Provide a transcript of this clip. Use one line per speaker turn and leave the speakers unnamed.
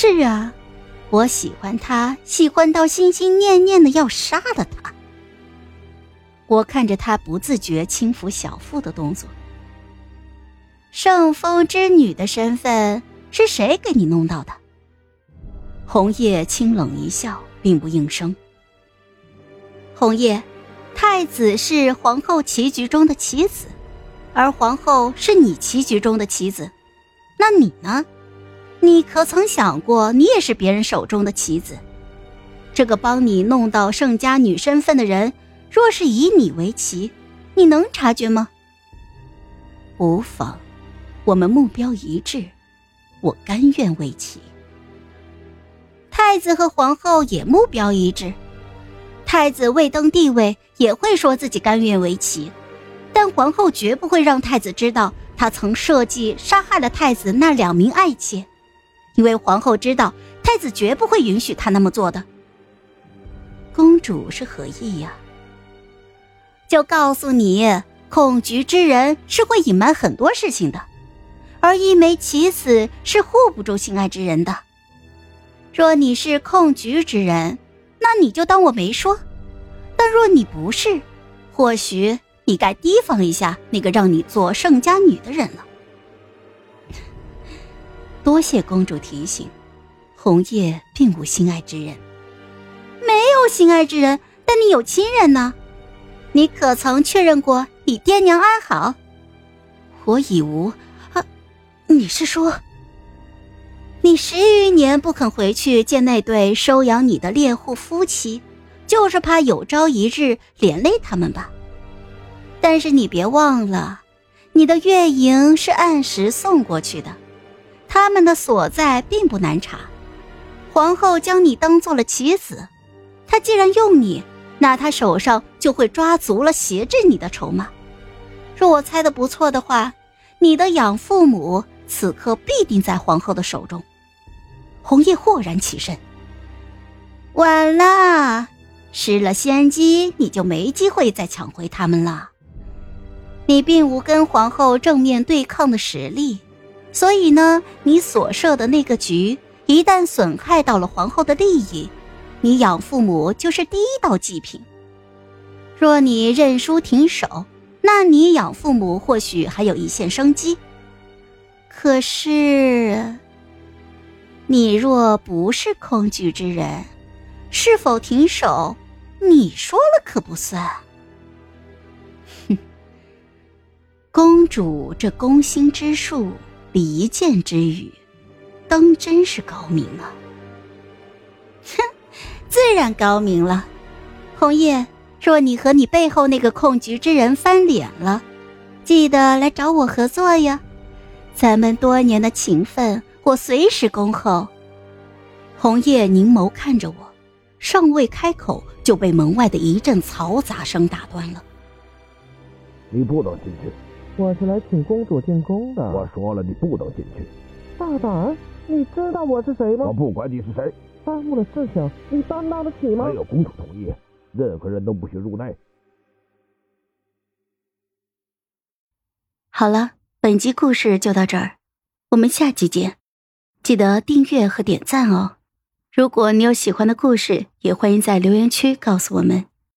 是啊，我喜欢他，喜欢到心心念念的要杀了他。我看着他不自觉轻抚小腹的动作。圣风之女的身份是谁给你弄到的？红叶清冷一笑，并不应声。红叶，太子是皇后棋局中的棋子，而皇后是你棋局中的棋子，那你呢？你可曾想过，你也是别人手中的棋子？这个帮你弄到盛家女身份的人。若是以你为棋，你能察觉吗？无妨，我们目标一致，我甘愿为棋。太子和皇后也目标一致，太子未登帝位也会说自己甘愿为棋，但皇后绝不会让太子知道她曾设计杀害了太子那两名爱妾，因为皇后知道太子绝不会允许他那么做的。公主是何意呀？就告诉你，控局之人是会隐瞒很多事情的，而一枚棋子是护不住心爱之人的。若你是控局之人，那你就当我没说；但若你不是，或许你该提防一下那个让你做盛家女的人了。多谢公主提醒，红叶并无心爱之人，没有心爱之人，但你有亲人呢。你可曾确认过你爹娘安好？我已无。啊，你是说，你十余年不肯回去见那对收养你的猎户夫妻，就是怕有朝一日连累他们吧？但是你别忘了，你的月营是按时送过去的，他们的所在并不难查。皇后将你当做了棋子，她既然用你。那她手上就会抓足了挟制你的筹码。若我猜的不错的话，你的养父母此刻必定在皇后的手中。红叶豁然起身。晚了，失了先机，你就没机会再抢回他们了。你并无跟皇后正面对抗的实力，所以呢，你所设的那个局一旦损害到了皇后的利益。你养父母就是第一道祭品。若你认输停手，那你养父母或许还有一线生机。可是，你若不是空局之人，是否停手，你说了可不算。哼，公主这攻心之术，离间之语，当真是高明啊！哼。自然高明了，红叶。若你和你背后那个控局之人翻脸了，记得来找我合作呀。咱们多年的情分，我随时恭候。红叶凝眸看着我，尚未开口，就被门外的一阵嘈杂声打断了。
你不能进去。
我是来请公主进宫的。
我说了，你不能进去。
大胆！你知道我是谁吗？
我不管你是谁。
耽误了事情，你担当得起吗？
没有公主同意，任何人都不许入内。
好了，本集故事就到这儿，我们下集见，记得订阅和点赞哦。如果你有喜欢的故事，也欢迎在留言区告诉我们。